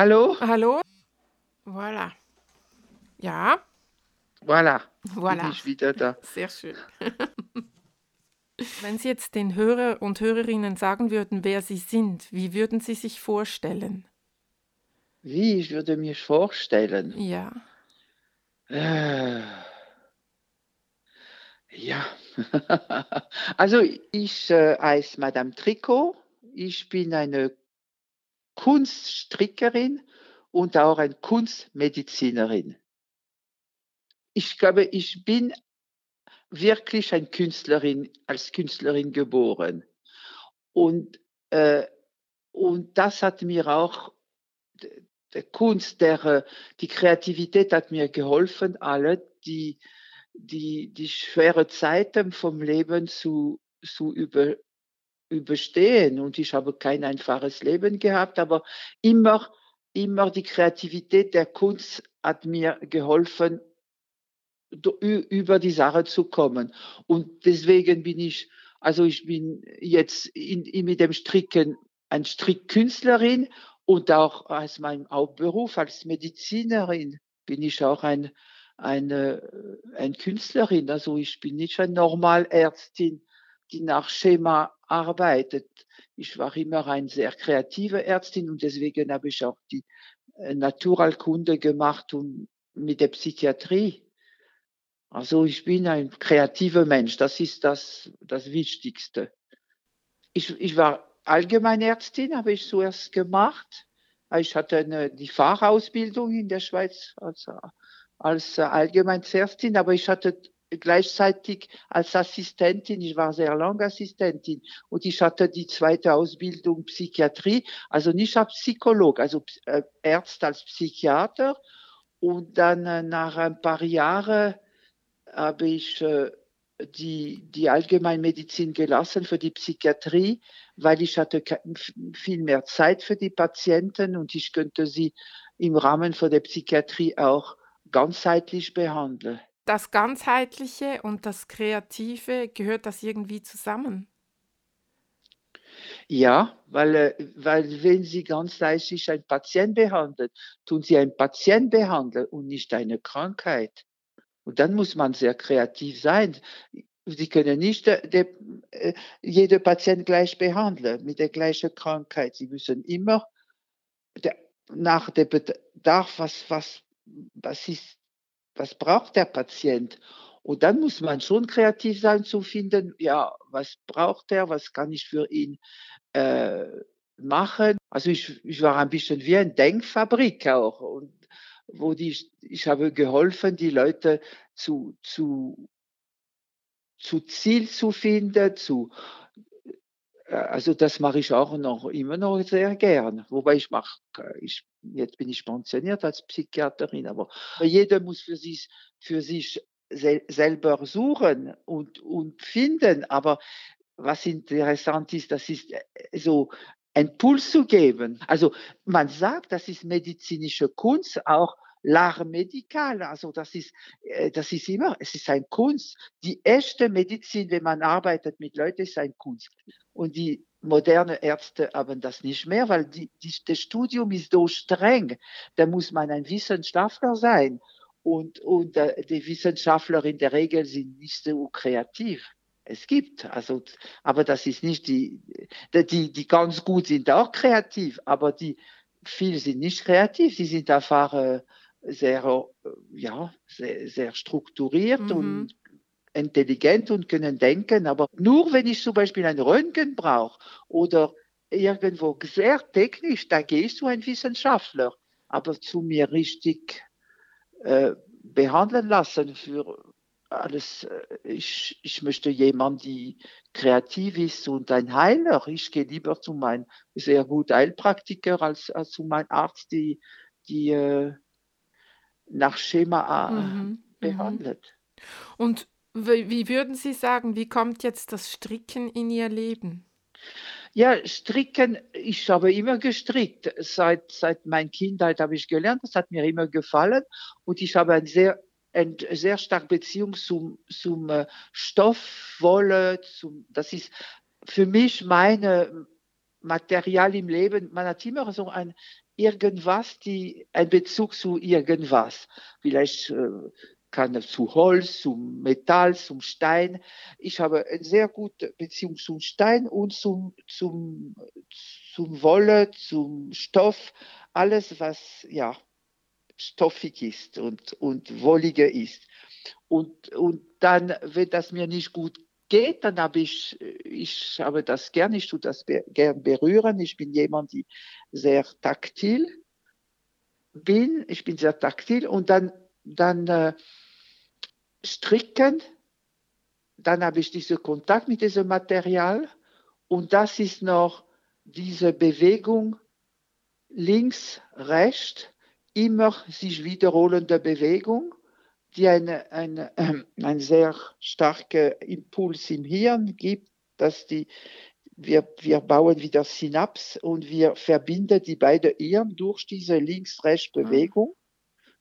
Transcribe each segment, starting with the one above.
Hallo? Hallo? Voilà. Ja, Voilà. Voilà. Bin ich wieder da. sehr schön. Wenn Sie jetzt den Hörer und Hörerinnen sagen würden, wer Sie sind, wie würden Sie sich vorstellen? Wie, ich würde mir vorstellen. Ja. Äh, ja. also ich äh, heiße Madame Tricot. Ich bin eine Kunststrickerin und auch eine Kunstmedizinerin. Ich glaube, ich bin wirklich eine Künstlerin, als Künstlerin geboren. Und, äh, und das hat mir auch, d- der Kunst, der, die Kreativität hat mir geholfen, alle die, die, die schwere Zeiten vom Leben zu, zu über, überstehen. Und ich habe kein einfaches Leben gehabt, aber immer, immer die Kreativität der Kunst hat mir geholfen, über die Sache zu kommen. Und deswegen bin ich, also ich bin jetzt in, in, mit dem Stricken ein Strickkünstlerin und auch als meinem Hauptberuf als Medizinerin bin ich auch ein, eine, ein Künstlerin. Also ich bin nicht eine Normalärztin, die nach Schema arbeitet. Ich war immer eine sehr kreative Ärztin und deswegen habe ich auch die äh, Naturalkunde gemacht und mit der Psychiatrie. Also ich bin ein kreativer Mensch, das ist das, das Wichtigste. Ich, ich war Allgemeinärztin, habe ich zuerst gemacht. Ich hatte eine, die Fachausbildung in der Schweiz als, als äh, Allgemeinärztin, aber ich hatte gleichzeitig als Assistentin, ich war sehr lange Assistentin und ich hatte die zweite Ausbildung Psychiatrie, also nicht als Psycholog, also äh, Arzt als Psychiater. Und dann äh, nach ein paar Jahren habe ich äh, die, die Allgemeinmedizin gelassen für die Psychiatrie, weil ich hatte viel mehr Zeit für die Patienten und ich könnte sie im Rahmen von der Psychiatrie auch ganzheitlich behandeln. Das Ganzheitliche und das Kreative, gehört das irgendwie zusammen? Ja, weil, äh, weil wenn Sie ganzheitlich einen Patient behandeln, tun Sie einen Patient behandeln und nicht eine Krankheit. Und dann muss man sehr kreativ sein. Sie können nicht äh, der, äh, jeder Patient gleich behandeln mit der gleichen Krankheit. Sie müssen immer nach dem Bedarf, was, was, was, ist, was braucht der Patient? Und dann muss man schon kreativ sein zu finden, ja, was braucht er, was kann ich für ihn äh, machen. Also ich, ich war ein bisschen wie eine Denkfabrik auch. Und wo die, ich habe geholfen, die Leute zu, zu, zu Ziel zu finden, zu, also das mache ich auch noch immer noch sehr gern. Wobei ich mache, ich, jetzt bin ich pensioniert als Psychiaterin, aber jeder muss für sich, für sich sel selber suchen und, und finden. Aber was interessant ist, das ist äh, so einen Puls zu geben. Also man sagt, das ist medizinische Kunst, auch l'art médical. Also das ist, äh, das ist immer, es ist eine Kunst. Die echte Medizin, wenn man arbeitet mit Leuten, ist eine Kunst. Und die moderne Ärzte haben das nicht mehr, weil die, die, das Studium ist so streng. Da muss man ein Wissenschaftler sein. Und, und äh, die Wissenschaftler in der Regel sind nicht so kreativ. Es gibt, also, aber das ist nicht die, die, die ganz gut sind auch kreativ, aber die, viele sind nicht kreativ, sie sind einfach äh, sehr, äh, ja, sehr, sehr strukturiert Mhm. und intelligent und können denken, aber nur wenn ich zum Beispiel ein Röntgen brauche oder irgendwo sehr technisch, da gehe ich zu einem Wissenschaftler, aber zu mir richtig äh, behandeln lassen für alles. äh, Ich, ich möchte jemanden, die kreativ ist und ein Heiler. Ich gehe lieber zu meinem sehr gut Heilpraktiker als, als zu meinem Arzt, die, die äh, nach Schema äh, Mhm. Mhm. behandelt. Und wie, würden Sie sagen, wie kommt jetzt das Stricken in Ihr Leben? Ja, stricken, ich habe immer gestrickt. Seit, seit meiner Kindheit habe ich gelernt, das hat mir immer gefallen. Und ich habe eine sehr, eine sehr starke Beziehung zum, zum äh, Stoff, Wolle. Zum, das ist für mich meine Material im Leben. Man hat immer so ein irgendwas, die ein Bezug zu irgendwas. Vielleicht äh, kann zu Holz, zum Metall, zum Stein. Ich habe eine sehr gute Beziehung zum Stein und zum, zum, zum Wolle, zum Stoff, alles, was ja stoffig ist und, und wolliger ist. Und, und dann, wenn das mir nicht gut geht, dann habe ich, ich habe das gern, ich tue das be gern berühren. Ich bin jemand, die sehr taktil bin. Ich bin sehr taktil und dann, dann äh, stricken, dann habe ich diesen Kontakt mit diesem Material und das ist noch diese Bewegung links, rechts, immer sich wiederholende Bewegung, die eine, eine, äh, einen sehr starken Impuls im Hirn gibt, dass die, wir, wir bauen wieder Synaps und wir verbinden die beiden Hirn durch diese Links-Rechts-Bewegung.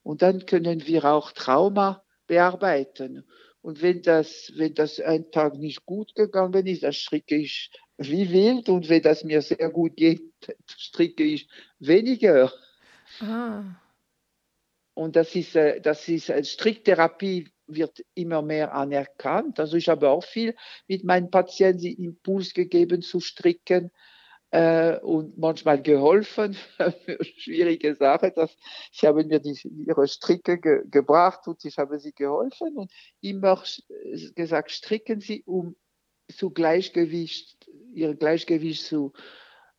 Und dann können wir auch Trauma bearbeiten. Und wenn das, wenn das ein Tag nicht gut gegangen ist, dann stricke ich wie wild. Und wenn das mir sehr gut geht, stricke ich weniger. Ah. Und das ist, äh, das ist äh, Stricktherapie wird immer mehr anerkannt. Also ich habe auch viel mit meinen Patienten Impuls gegeben zu stricken äh, und manchmal geholfen für schwierige Sachen. Dass, sie haben mir die, ihre Stricke ge, gebracht und ich habe sie geholfen und immer gesagt, stricken Sie, um zu Gleichgewicht, ihr Gleichgewicht zu,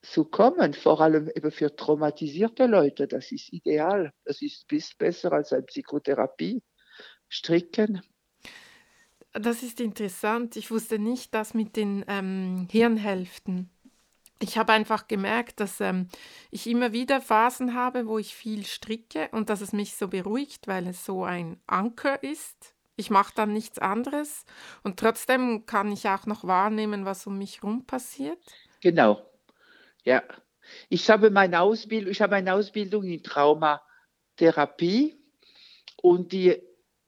zu kommen, vor allem eben für traumatisierte Leute. Das ist ideal. Das ist bis besser als eine Psychotherapie. Stricken. Das ist interessant. Ich wusste nicht, dass mit den ähm, Hirnhälften ich habe einfach gemerkt, dass ähm, ich immer wieder Phasen habe, wo ich viel stricke und dass es mich so beruhigt, weil es so ein Anker ist. Ich mache dann nichts anderes und trotzdem kann ich auch noch wahrnehmen, was um mich herum passiert. Genau, ja. Ich habe meine Ausbildung, ich habe eine Ausbildung in Traumatherapie und die,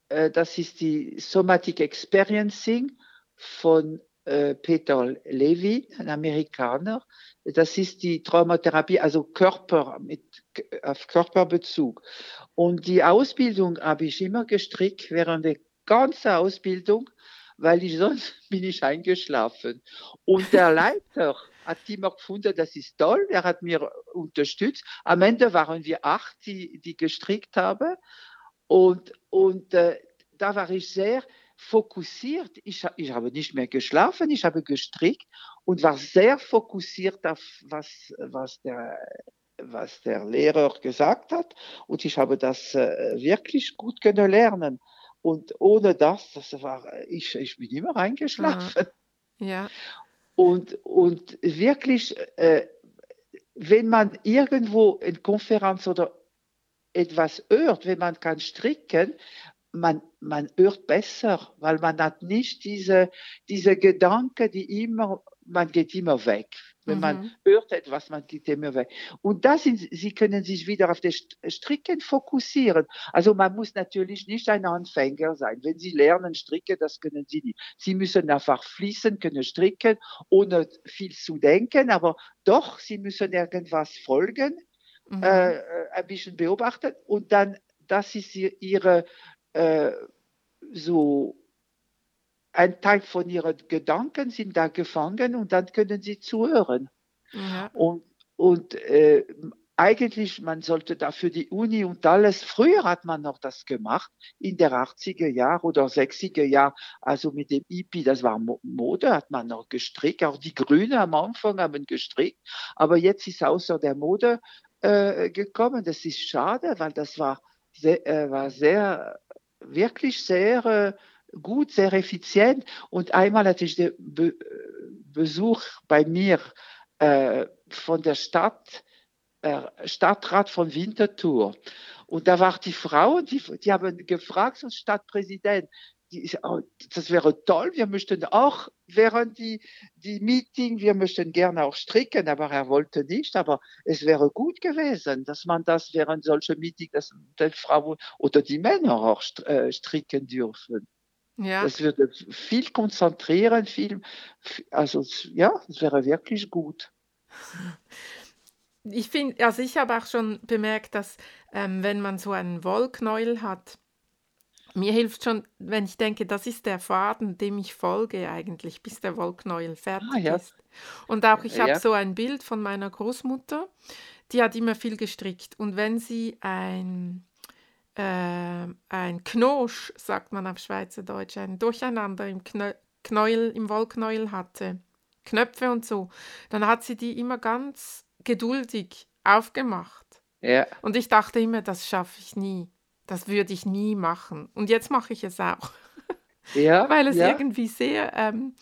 äh, das ist die Somatic Experiencing von äh, Peter Levy, ein Amerikaner. Das ist die Traumatherapie, also Körper mit auf Körperbezug. Und die Ausbildung habe ich immer gestrickt während der ganzen Ausbildung, weil ich sonst bin ich eingeschlafen. Und der Leiter hat immer gefunden, das ist toll. Er hat mir unterstützt. Am Ende waren wir acht, die, die gestrickt haben. Und, und äh, da war ich sehr, fokussiert. Ich, ich habe nicht mehr geschlafen, ich habe gestrickt und war sehr fokussiert auf was, was der was der Lehrer gesagt hat und ich habe das äh, wirklich gut können lernen und ohne das, das war ich, ich bin immer eingeschlafen. Ja. ja. Und, und wirklich, äh, wenn man irgendwo in Konferenz oder etwas hört, wenn man kann stricken, man, man hört besser, weil man hat nicht diese, diese Gedanken, die immer, man geht immer weg. Wenn mhm. man hört etwas, man geht immer weg. Und da sind, Sie können sich wieder auf das Stricken fokussieren. Also man muss natürlich nicht ein Anfänger sein. Wenn Sie lernen stricken, das können Sie nicht. Sie müssen einfach fließen, können stricken, ohne viel zu denken, aber doch, Sie müssen irgendwas folgen, mhm. äh, ein bisschen beobachten und dann, das ist Ihre, äh, so ein Teil von ihren Gedanken sind da gefangen und dann können sie zuhören. Ja. Und, und äh, eigentlich, man sollte da für die Uni und alles, früher hat man noch das gemacht, in der 80er Jahr oder 60er Jahr, also mit dem IPI, das war Mode, hat man noch gestrickt, auch die Grünen am Anfang haben gestrickt, aber jetzt ist außer der Mode äh, gekommen, das ist schade, weil das war sehr, äh, war sehr wirklich sehr äh, gut, sehr effizient. Und einmal hatte ich den Be Besuch bei mir äh, von der Stadt, äh, Stadtrat von Winterthur. Und da war die Frau, die, die haben gefragt, so Stadtpräsident, die, oh, das wäre toll, wir möchten auch während die, die Meeting, wir möchten gerne auch stricken, aber er wollte nicht, aber es wäre gut gewesen, dass man das während solcher Meeting, dass die Frau oder die Männer auch äh, stricken dürfen. Ja. Das würde viel konzentrieren, viel, also ja, das wäre wirklich gut. ich finde, also ich habe auch schon bemerkt, dass ähm, wenn man so einen Wollknäuel hat, mir hilft schon, wenn ich denke, das ist der Faden, dem ich folge eigentlich, bis der Wollknäuel fertig ah, ja. ist. Und auch ich ja. habe so ein Bild von meiner Großmutter, die hat immer viel gestrickt. Und wenn sie ein, äh, ein Knosch, sagt man auf Schweizerdeutsch, ein Durcheinander im Knäuel, im Wollknäuel hatte, Knöpfe und so, dann hat sie die immer ganz geduldig aufgemacht. Ja. Und ich dachte immer, das schaffe ich nie. Das würde ich nie machen. Und jetzt mache ich es auch. Ja. Weil es ja. irgendwie sehr, ähm,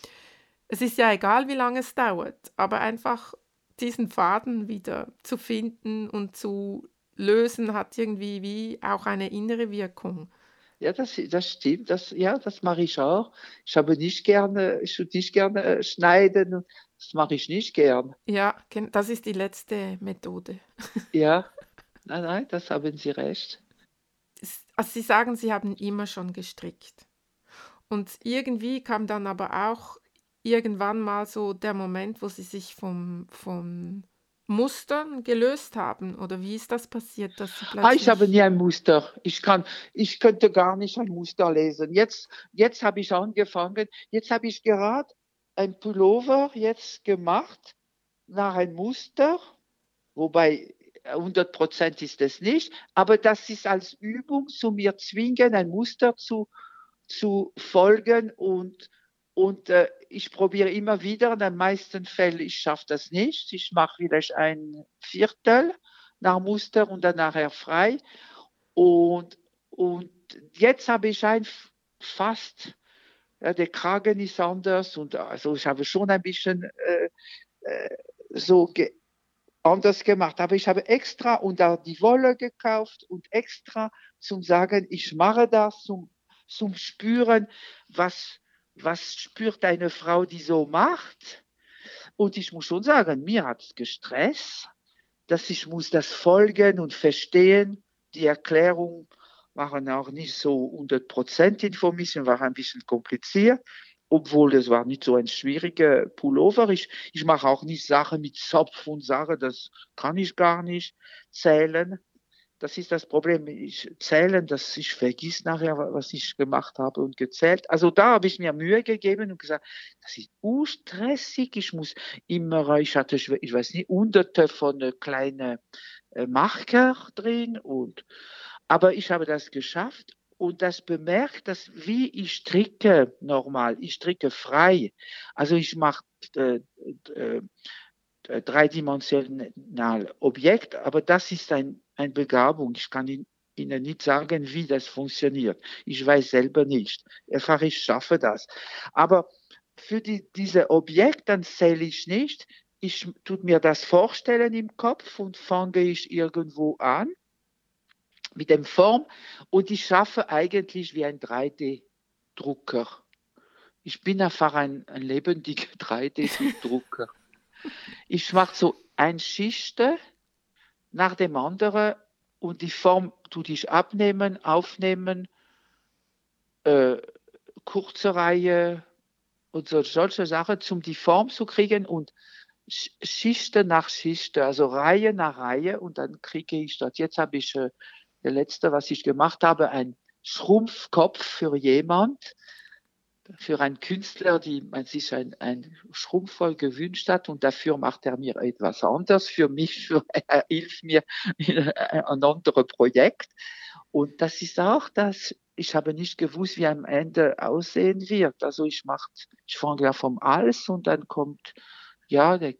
es ist ja egal, wie lange es dauert, aber einfach diesen Faden wieder zu finden und zu lösen, hat irgendwie wie auch eine innere Wirkung. Ja, das, das stimmt. Das, ja, das mache ich auch. Ich habe nicht gerne, ich würde nicht gerne äh, schneiden. Das mache ich nicht gern. Ja, das ist die letzte Methode. Ja, nein, nein, das haben Sie recht. Also Sie sagen, Sie haben immer schon gestrickt. Und irgendwie kam dann aber auch irgendwann mal so der Moment, wo Sie sich vom, vom Mustern gelöst haben? Oder wie ist das passiert, dass Sie Ah, ich habe nie ein Muster. Ich kann, ich könnte gar nicht ein Muster lesen. Jetzt, jetzt habe ich angefangen. Jetzt habe ich gerade ein Pullover jetzt gemacht nach einem Muster, wobei 100 Prozent ist es nicht, aber das ist als Übung zu mir zwingen, ein Muster zu, zu folgen und, und äh, ich probiere immer wieder, in den meisten Fällen, ich schaffe das nicht, ich mache vielleicht ein Viertel nach Muster und dann nachher frei und, und jetzt habe ich ein fast, ja, der Kragen ist anders und also ich habe schon ein bisschen äh, äh, so ge anders gemacht. Aber ich habe extra und auch die Wolle gekauft und extra zum sagen, ich mache das zum, zum Spüren, was, was spürt eine Frau, die so macht. Und ich muss schon sagen, mir hat es gestresst, dass ich muss das folgen und verstehen. Die Erklärung waren auch nicht so 100 Prozent Information, war ein bisschen kompliziert obwohl das war nicht so ein schwieriger Pullover. Ich, ich mache auch nicht Sachen mit Zopf und Sachen, das kann ich gar nicht zählen. Das ist das Problem. Ich zählen, dass ich vergiss nachher, was ich gemacht habe und gezählt. Also da habe ich mir Mühe gegeben und gesagt, das ist stressig. Ich muss immer, ich hatte, ich weiß nicht, hunderte von kleinen äh, Marker drin und, aber ich habe das geschafft und das bemerkt, dass wie ich stricke normal, ich stricke frei. Also ich mache äh, äh, äh, dreidimensional Objekt, aber das ist ein, eine Begabung. Ich kann Ihnen nicht sagen, wie das funktioniert. Ich weiß selber nicht. Einfach ich schaffe das. Aber für die, diese Objekt, dann zähle ich nicht. Ich tue mir das vorstellen im Kopf und fange ich irgendwo an mit dem Form und ich schaffe eigentlich wie ein 3D-Drucker. Ich bin einfach ein, ein lebendiger 3D-Drucker. ich mache so ein Schichte nach dem anderen und die Form tue ich abnehmen, aufnehmen, äh, kurze Reihe und so, solche Sachen, um die Form zu kriegen und Schichte nach Schichte, also Reihe nach Reihe und dann kriege ich das. Jetzt habe ich äh, der letzte, was ich gemacht habe, ein Schrumpfkopf für jemand, für einen Künstler, die man sich ein, ein Schrumpfvoll gewünscht hat und dafür macht er mir etwas anderes. Für mich, für, er hilft mir in ein anderes Projekt. Und das ist auch das, ich habe nicht gewusst, wie am Ende aussehen wird. Also ich mache, ich fange ja vom Hals und dann kommt ja der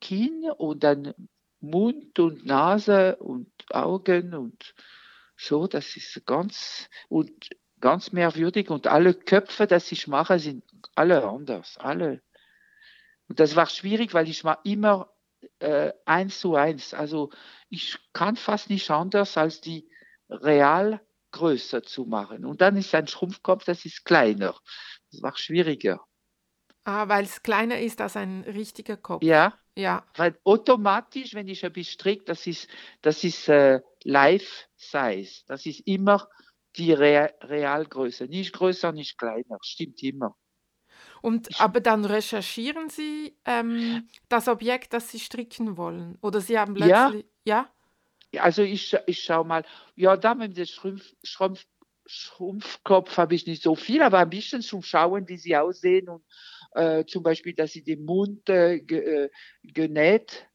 Kinn und dann Mund und Nase und Augen und so, das ist ganz und ganz merkwürdig und alle Köpfe, das ich mache, sind alle anders, alle. Und das war schwierig, weil ich war immer äh, eins zu eins. Also ich kann fast nicht anders, als die real größer zu machen. Und dann ist ein Schrumpfkopf, das ist kleiner. Das war schwieriger. Ah, weil es kleiner ist als ein richtiger Kopf. Ja. Ja. Weil automatisch, wenn ich ein bisschen stricke, das ist, das ist äh, Life Size. Das ist immer die Re Realgröße. Nicht größer, nicht kleiner. Stimmt immer. Und aber dann recherchieren Sie ähm, das Objekt, das Sie stricken wollen. Oder Sie haben ja, plötzlich, ja? also ich, ich schaue mal, ja, da mit dem Schrumpf, Schrumpf, Schrumpfkopf habe ich nicht so viel, aber ein bisschen zum Schauen, wie sie aussehen und äh, zum Beispiel, dass sie den Mund äh, ge, äh, genäht,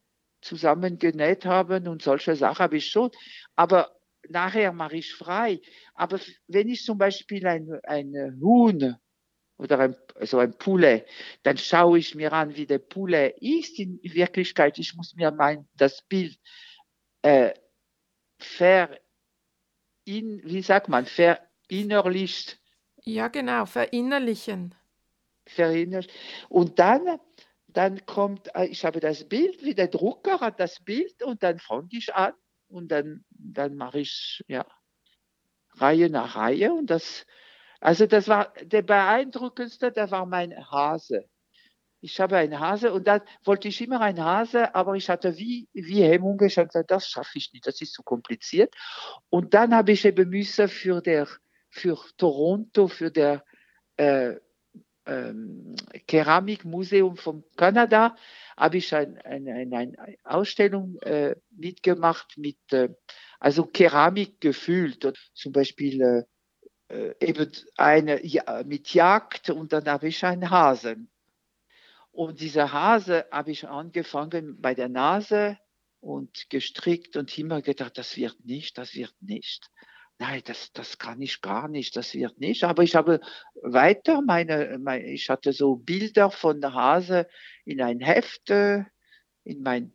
zusammen genäht haben und solche Sachen habe ich schon. Aber nachher mache ich frei. Aber wenn ich zum Beispiel ein, ein Huhn oder ein, so ein Poulet, dann schaue ich mir an, wie der Poulet ist in Wirklichkeit. Ich muss mir mein, das Bild äh, ver, in, wie sagt man, verinnerlicht, Ja, genau, verinnerlichen. verinnerlicht. Und dann, dann kommt, äh, ich habe das Bild, wie der Drucker hat das Bild und dann fange ich an und dann, dann mache ich, ja, Reihe nach Reihe und das, also das war der beeindruckendste, der war mein Hase. Ich habe einen Hase und dann wollte ich immer einen Hase, aber ich hatte wie, wie Hemmung, ich habe gesagt, das schaffe ich nicht, das ist zu kompliziert. Und dann habe ich eben müssen für, der, für Toronto, für der äh, ähm, Keramikmuseum von Kanada, habe ich eine ein, ein, Ausstellung äh, mitgemacht mit, äh, also Keramik gefüllt. Und zum Beispiel äh, äh, eben eine ja, mit Jagd und dann habe ich einen Hasen. Und dieser Hase habe ich angefangen bei der Nase und gestrickt und immer gedacht, das wird nicht, das wird nicht. Nein, das, das kann ich gar nicht, das wird nicht. Aber ich habe weiter meine, meine ich hatte so Bilder von der Hase in ein Heft, äh, in mein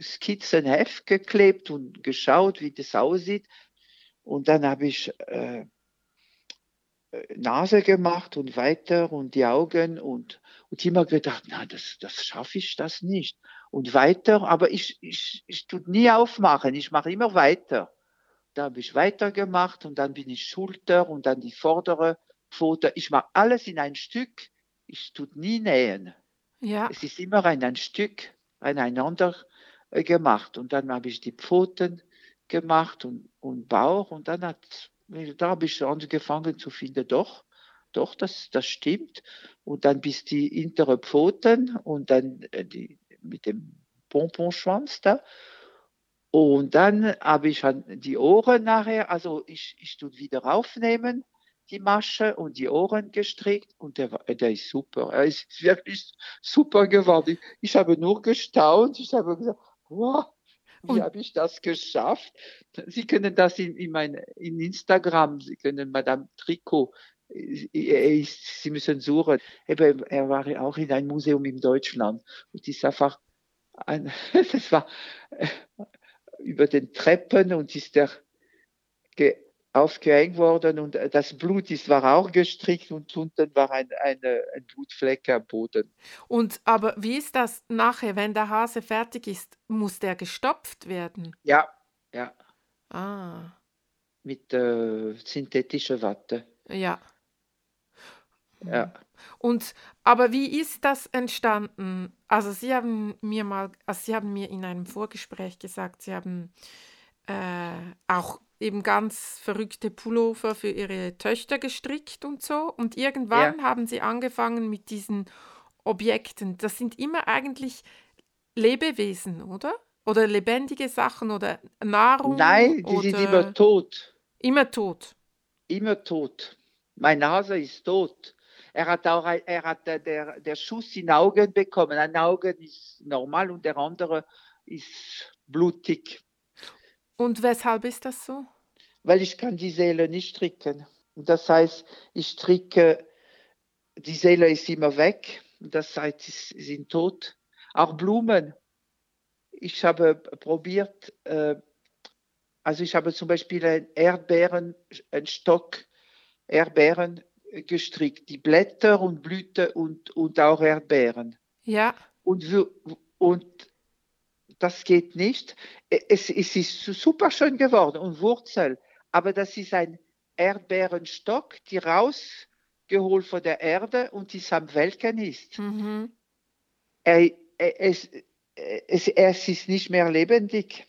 Skizzenheft geklebt und geschaut, wie das aussieht. Und dann habe ich äh, Nase gemacht und weiter und die Augen und, und immer gedacht, na, das, das schaffe ich das nicht. Und weiter, aber ich, ich, ich tue nie aufmachen, ich mache immer weiter. Da habe ich weitergemacht und dann bin ich Schulter und dann die vordere Pfote. Ich mache alles in ein Stück. Ich tue nie nähen. Ja, Es ist immer in ein Stück aneinander äh, gemacht. Und dann habe ich die Pfoten gemacht und, und Bauch und dann hat, da habe ich angefangen zu finden, doch, doch, das, das stimmt. Und dann bis die hintere Pfoten und dann äh, die, mit dem Pomponschwanz da. Und dann habe ich an die Ohren nachher, also ich, ich tue wieder aufnehmen, die Masche und die Ohren gestrickt und der, war- der ist super. Er ist wirklich super geworden. Ich, habe nur gestaunt. Ich habe gesagt, wow, wie habe ich das geschafft? Sie können das in, in, mein, in Instagram, Sie können Madame Tricot, äh, Sie müssen suchen. Eben, er war auch in einem Museum in Deutschland und ist einfach ein, das war äh, über den Treppen und ist er ge, aufgehängt worden und äh, das Blut ist, war auch gestrickt und unten war ein, eine, ein Blutfleck am Boden. Und aber wie ist das nachher, wenn der Hase fertig ist? Muss der gestopft werden? Ja, ja, Ah, mit äh, synthetischer Watte. ja. Ja. Hm. Und aber wie ist das entstanden? Also Sie haben mir mal, also Sie haben mir in einem Vorgespräch gesagt, Sie haben äh, auch eben ganz verrückte Pullover für Ihre Töchter gestrickt und so. Und Ja, irgendwann haben Sie angefangen mit diesen Objekten. Das sind immer eigentlich Lebewesen, oder? Oder lebendige Sachen oder Nahrung nein, die sind immer tot. immer tot. Immer tot. Mein Hase ist tot. Er hat auch er hat äh, der, der Schuss in Augen bekommen. Ein Auge ist normal und der andere ist blutig, Und weshalb ist das so? weil ich kann die Seele nicht stricken. Und das heißt, ich stricke, die Seele ist immer weg. Das heißt, sie sind tot. Auch Blumen. Ich habe probiert, äh, also ich habe zum Beispiel einen Erdbeeren, einen Stock Erdbeeren gestrickt, die Blätter und Blüte und, und auch Erdbeeren. Ja, Und, wir- und das geht nicht. Es, es ist super schön geworden und Wurzel, aber das ist ein Erdbeerenstock, die rausgeholt von der Erde und die am Welken ist. mhm. Er, er, es, es, es ist nicht mehr lebendig.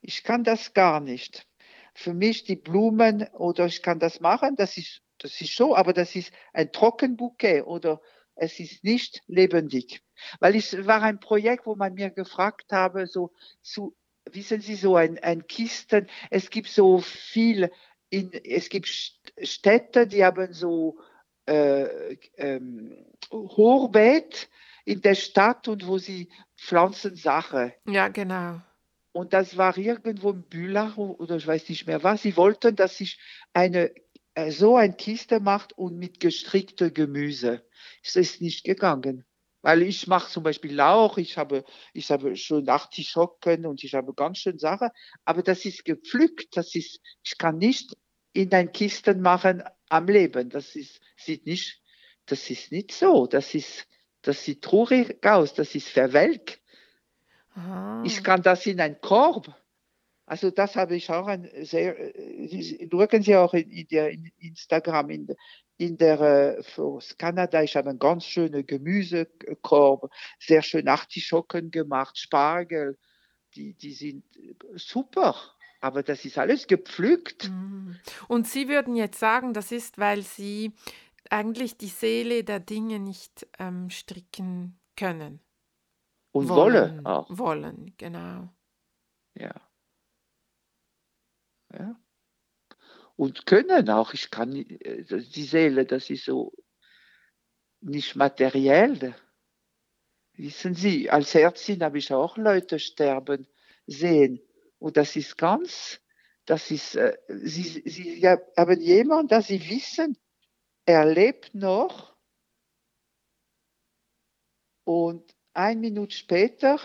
Ich kann das gar nicht. Für mich die Blumen oder ich kann das machen, das ist das ist schon, aber das ist ein Trockenbouquet oder es ist nicht lebendig. Weil es war ein Projekt, wo man mir gefragt habe, so, so wissen Sie, so ein, ein Kisten, es gibt so viel, in, es gibt Städte, die haben so äh, ähm, Hochbeet in der Stadt und wo sie pflanzen Sachen. Ja, genau. Und das war irgendwo in Bülach oder ich weiß nicht mehr was. Sie wollten, dass ich eine so ein Kiste macht und mit gestrickter Gemüse. Es ist nicht gegangen. Weil ich mache zum Beispiel Lauch, ich habe, ich habe schon Artischocken und ich habe ganz schön Sachen, aber das ist gepflückt, das ist, ich kann nicht in ein Kisten machen am Leben. Das ist, sieht nicht, das ist nicht so. Das ist, das sieht traurig aus, das ist verwelkt. Ah. Ich kann das in einen Korb. Also das habe ich auch ein sehr, äh, schauen Sie auch in, in der in Instagram, in, in der äh, für Kanada, ich habe einen ganz schönen Gemüsekorb, sehr schön Artischocken gemacht, Spargel, die, die sind super. Aber das ist alles gepflückt. Mhm. Und Sie würden jetzt sagen, das ist, weil Sie eigentlich die Seele der Dinge nicht ähm, stricken können. Und wollen, wollen auch. Wollen, genau. Ja. Ja. Und können auch. Ich kann äh, die Seele, das ist so nicht materiell. Wissen Sie, als Ärztin habe ich auch Leute sterben sehen. Und das ist ganz, das ist, äh, Sie, Sie haben jemanden, dass Sie wissen, er lebt noch und ein Minute später,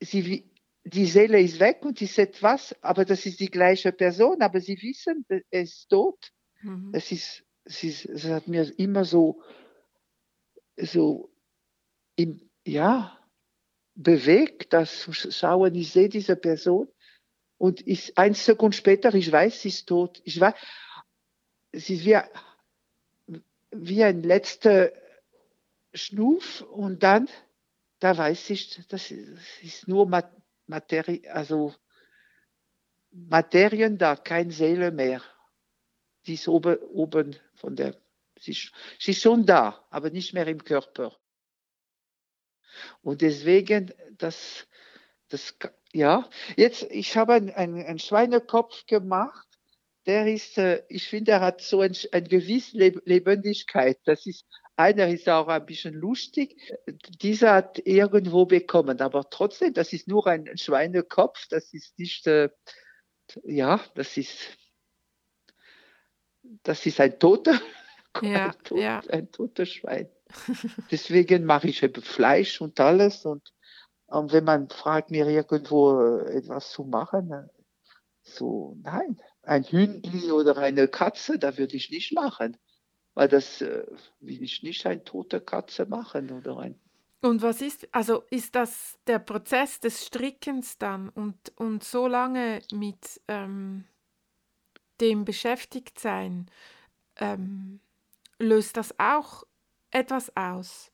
sie, die Seele ist weg und sie sagt was, aber das ist die gleiche Person, aber sie wissen, er ist tot. Mhm. Es, ist, es, ist, es hat mir immer so, so im, ja, bewegt, das zu schauen, ich sehe diese Person und ich, ein Sekund später, ich weiß, sie ist tot. Ich weiß, es ist wie, wie ein letzter Schnuf und dann, da weiß ich, das ist nur Materie, also Materien da, keine Seele mehr. Die ist oben, oben von der, sie ist, sie ist schon da, aber nicht mehr im Körper. Und deswegen, das, das, ja, jetzt, ich habe einen ein Schweinekopf gemacht der ist, äh, ich finde, er hat so ein, eine gewisse Lebendigkeit. Das ist, einer ist auch ein bisschen lustig. Dieser hat irgendwo bekommen, aber trotzdem, das ist nur ein Schweinekopf. Das ist nicht, äh, ja, das ist, das ist ein toter, ja, ein, tot, ja. ein toter Schwein. Deswegen mache ich eben Fleisch und alles und, und wenn man fragt mir irgendwo äh, etwas zu machen, so, nein, ein Hündli oder eine Katze, da würde ich nicht machen. Weil das äh, will ich nicht eine tote Katze machen oder ein. Und was ist, also ist das der Prozess des Strickens dann und, und so lange mit ähm, dem beschäftigt sein, ähm, löst das auch etwas aus?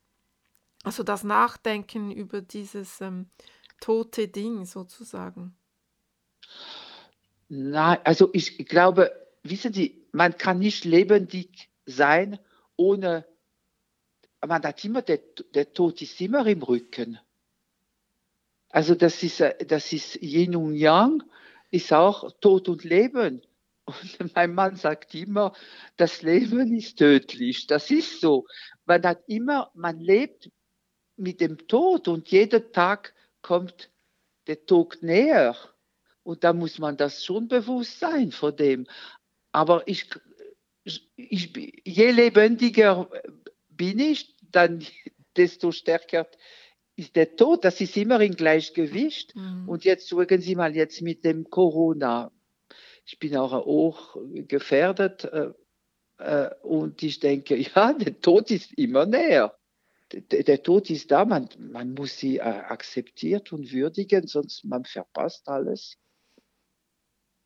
Also das Nachdenken über dieses ähm, tote Ding sozusagen. Nein, also ich glaube, wissen Sie, man kann nicht lebendig sein, ohne, man hat immer, der, der Tod ist immer im Rücken. Also das ist, das ist Yin und Yang, ist auch Tod und Leben. Und mein Mann sagt immer, das Leben ist tödlich. Das ist so. Man hat immer, man lebt mit dem Tod und jeden Tag kommt der Tod näher. Und da muss man das schon bewusst sein vor dem. Aber ich, ich, je lebendiger bin ich, dann desto stärker ist der Tod. Das ist immer in Gleichgewicht. Mhm. Und jetzt schauen Sie mal jetzt mit dem Corona. Ich bin auch hoch gefährdet. Äh, äh, und ich denke, ja, der Tod ist immer näher. Der, der Tod ist da, man, man muss sie äh, akzeptieren und würdigen, sonst man verpasst alles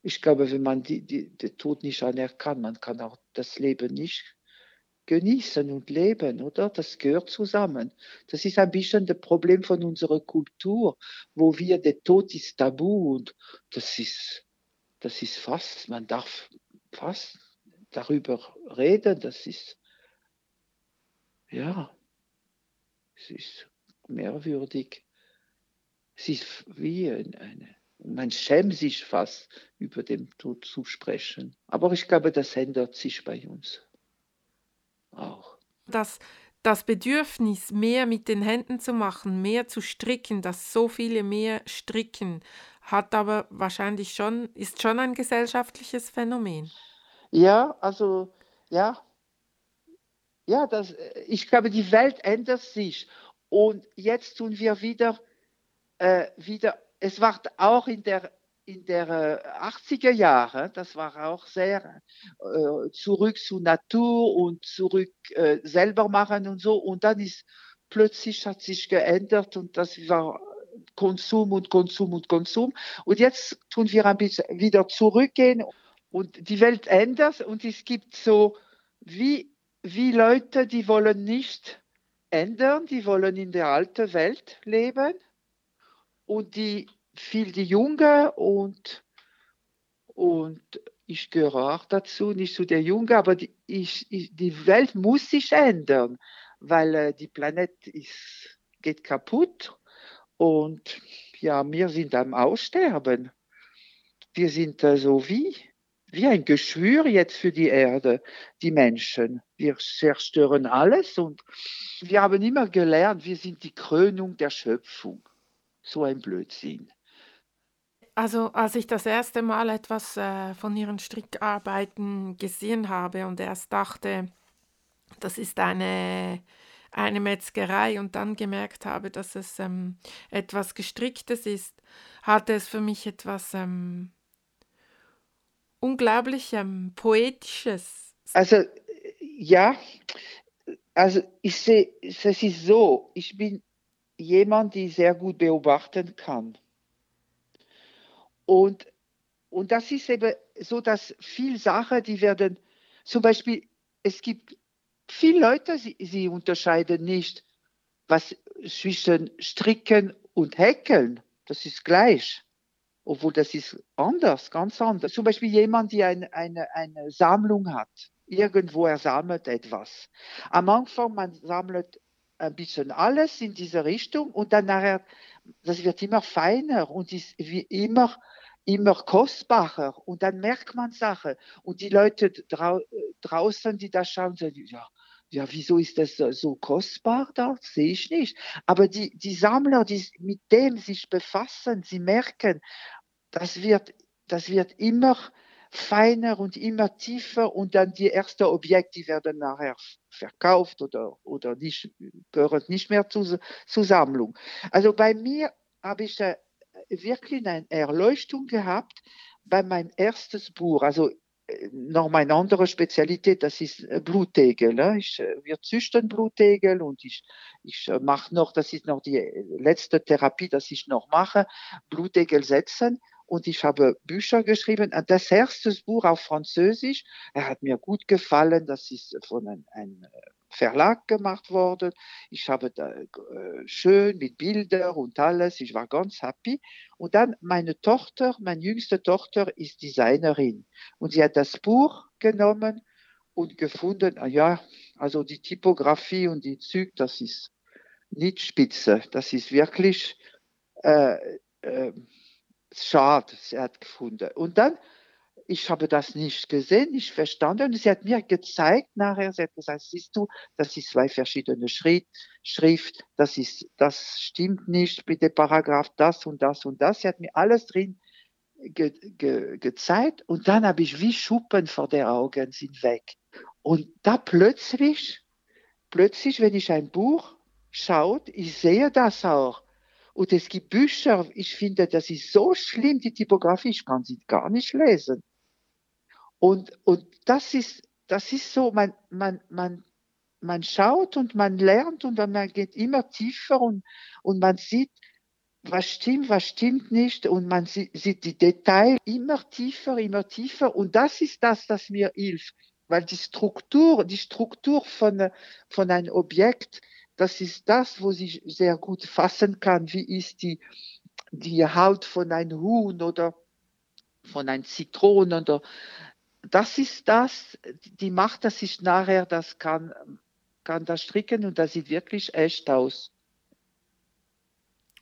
ich glaube, wenn man die, die, den Tod nicht anerkannt, man kann auch das Leben nicht genießen und leben, oder? Das gehört zusammen. Das ist ein bisschen das Problem von unserer Kultur, wo wir, der Tod ist tabu und das ist, das ist fast, man darf fast darüber reden, das ist, ja, es ist merkwürdig. Es ist wie eine, man schämt sich fast, über den Tod zu sprechen. Aber ich glaube, das ändert sich bei uns auch. Das, das Bedürfnis, mehr mit den Händen zu machen, mehr zu stricken, dass so viele mehr stricken, hat aber wahrscheinlich schon, ist schon ein gesellschaftliches Phänomen. Ja, also, ja. Ja, das, ich glaube, die Welt ändert sich. Und jetzt tun wir wieder, äh, wieder es war auch in der in der 80er äh, Jahre, das war auch sehr äh, zurück zu Natur und zurück äh, selber machen und so. Und dann ist plötzlich hat sich geändert und das war Konsum und Konsum und Konsum. Und jetzt tun wir ein bisschen wieder zurückgehen und die Welt ändert und es gibt so wie, wie Leute, die wollen nicht ändern, die wollen in der alten Welt leben und die viel die Junge und, und ich gehöre auch dazu, nicht zu der Junge, aber die, ich, ich, die Welt muss sich ändern, weil äh, die Planet ist, geht kaputt und ja, wir sind am Aussterben. Wir sind äh, so wie, wie ein Geschwür jetzt für die Erde, die Menschen. Wir zerstören alles und wir haben immer gelernt, wir sind die Krönung der Schöpfung. So ein Blödsinn. Also, als ich das erste Mal etwas äh, von ihren Strickarbeiten gesehen habe und erst dachte, das ist eine, eine Metzgerei und dann gemerkt habe, dass es ähm, etwas Gestricktes ist, hatte es für mich etwas ähm, unglaublich ähm, Poetisches. Also, ja, also ich sehe, es ist so, ich bin jemand, die sehr gut beobachten kann. Und, und das ist eben so, dass viele Sachen, die werden, zum Beispiel, es gibt viele Leute, sie, sie unterscheiden nicht, was zwischen Stricken und Häkeln, das ist gleich. Obwohl das ist anders, ganz anders. Zum Beispiel jemand, der ein, eine, eine Sammlung hat. Irgendwo er sammelt etwas. Am Anfang, man sammelt ein bisschen alles in diese Richtung und dann nachher, das wird immer feiner und ist wie immer immer kostbarer und dann merkt man Sachen und die Leute drau draußen, die da schauen, sagen, ja, ja, wieso ist das so kostbar da? Sehe ich nicht. Aber die, die Sammler, die mit dem sich befassen, sie merken, das wird, das wird immer feiner und immer tiefer und dann die ersten Objekte, die werden nachher verkauft oder, oder nicht, gehören nicht mehr zur, zur Sammlung. Also bei mir habe ich wirklich eine Erleuchtung gehabt bei meinem erstes Buch. Also äh, noch meine andere Spezialität, das ist äh, Blutegel. Ne? Ich, äh, wir züchten Blutegel und ich, ich mache noch, das ist noch die letzte Therapie, dass ich noch mache, Blutegel setzen. Und ich habe Bücher geschrieben. Das erste Buch auf Französisch, er hat mir gut gefallen. Das ist von einem, einem Verlag gemacht worden. Ich habe da äh, schön mit Bildern und alles. Ich war ganz happy. Und dann meine Tochter, meine jüngste Tochter ist Designerin. Und sie hat das Buch genommen und gefunden, ah ja, also die Typografie und die Züge, das ist nicht spitze. Das ist wirklich äh, äh, schade, sie hat gefunden. Und dann ich habe das nicht gesehen, nicht verstanden. Und sie hat mir gezeigt nachher, sie hat gesagt, siehst du, das ist zwei verschiedene Schritt, Schrift, das ist, das stimmt nicht, bitte Paragraph das und das und das. Sie hat mir alles drin ge, ge, gezeigt und dann habe ich wie Schuppen vor den Augen sind weg. Und da plötzlich, plötzlich, wenn ich ein Buch schaut, ich sehe das auch. Und es gibt Bücher, ich finde, das ist so schlimm, die Typografie, ich kann sie gar nicht lesen. Und, und das ist, das ist so, man, man, man, man schaut und man lernt und man geht immer tiefer und, und man sieht, was stimmt, was stimmt nicht und man sieht die Details immer tiefer, immer tiefer und das ist das, das mir hilft, weil die Struktur, die Struktur von, von einem Objekt, das ist das, wo ich sehr gut fassen kann, wie ist die, die Haut von einem Huhn oder von einem Zitronen oder das ist das, die macht, dass ich nachher das kann, kann das stricken und das sieht wirklich echt aus.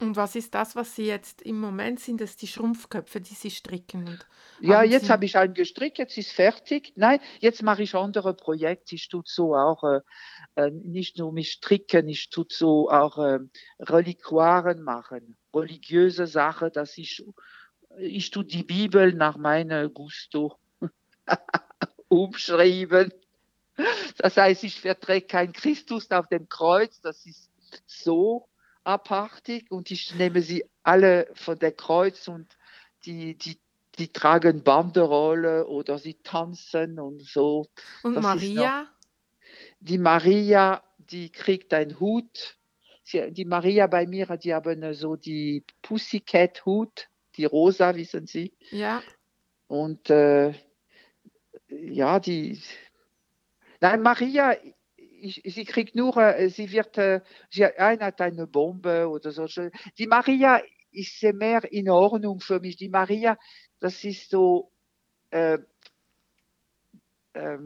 Und was ist das, was Sie jetzt im Moment sind? Das die Schrumpfköpfe, die Sie stricken? Und ja, jetzt habe ich einen gestrickt, jetzt ist fertig. Nein, jetzt mache ich andere Projekte. Ich tue so auch äh, äh, nicht nur mit Stricken, ich tue so auch äh, Reliquaren machen, religiöse Sachen, dass ich ich tue die Bibel nach meinem Gusto umschreiben. Das heißt, ich verträge kein Christus auf dem Kreuz, das ist so abartig und ich nehme sie alle von der Kreuz und die, die, die tragen Banderolle oder sie tanzen und so. Und das Maria? Die Maria, die kriegt einen Hut. Sie, die Maria bei mir, die haben so die Pussycat-Hut, die rosa, wissen Sie. Ja. Und äh, ja, die. Nein, Maria, ich, sie kriegt nur, äh, sie wird, äh, sie hat eine Bombe oder so. Die Maria ist mehr in Ordnung für mich. Die Maria, das ist so, äh, äh,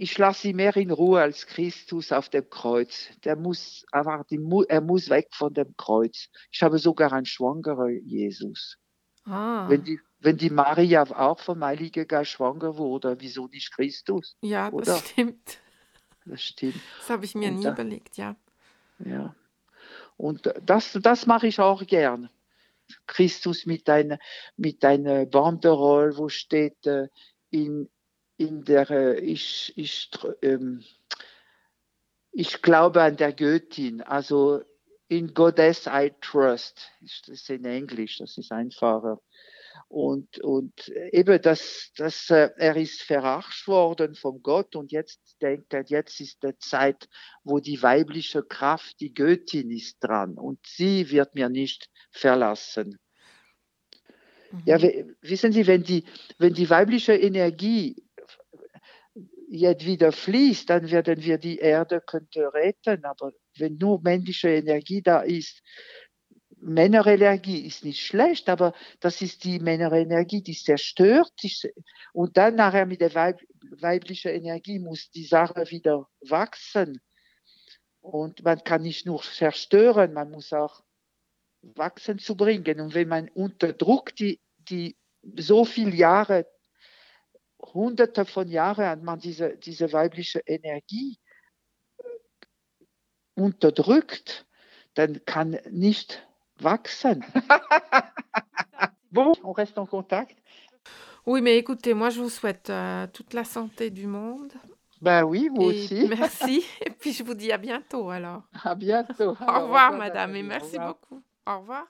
ich lasse sie mehr in Ruhe als Christus auf dem Kreuz. Der muss einfach, er muss weg von dem Kreuz. Ich habe sogar einen schwangeren Jesus. Ah. Wenn die, wenn die Maria auch vom Heiligen Geist schwanger wurde, wieso nicht Christus? Ja, das oder? stimmt. Das stimmt. Das habe ich mir Und nie da, überlegt, ja. Ja. Und das, das mache ich auch gern. Christus mit einer, mit einer Banderole, wo steht äh, in, in der, äh, ich, ich, ähm, ich glaube an der Göttin, also in Goddess I trust. Das ist in Englisch, das ist einfacher. Und, und eben, dass, dass äh, er ist verarscht worden von Gott und jetzt denkt er, jetzt ist die Zeit, wo die weibliche Kraft, die Göttin ist dran und sie wird mir nicht verlassen. Mhm. Ja, wissen Sie, wenn die, wenn die weibliche Energie jetzt wieder fließt, dann werden wir die Erde könnte retten. Aber wenn nur männliche Energie da ist, Männerenergie ist nicht schlecht, aber das ist die Männerenergie, die zerstört. Und dann nachher mit der Weib weiblichen Energie muss die Sache wieder wachsen. Und man kann nicht nur zerstören, man muss auch wachsen zu bringen. Und wenn man unterdrückt, die, die so viele Jahre hunderte von Jahren hat man diese, diese weibliche Energie äh, unterdrückt, dann kann nicht wachsen. bon, on reste en contact. Oui, mais écoutez, moi je vous souhaite euh, toute la santé du monde. Ben oui, vous et aussi. Merci. Et puis je vous dis à bientôt alors. À bientôt. Au revoir, madame, et merci beaucoup. Au revoir.